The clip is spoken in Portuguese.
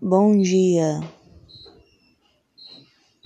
Bom dia.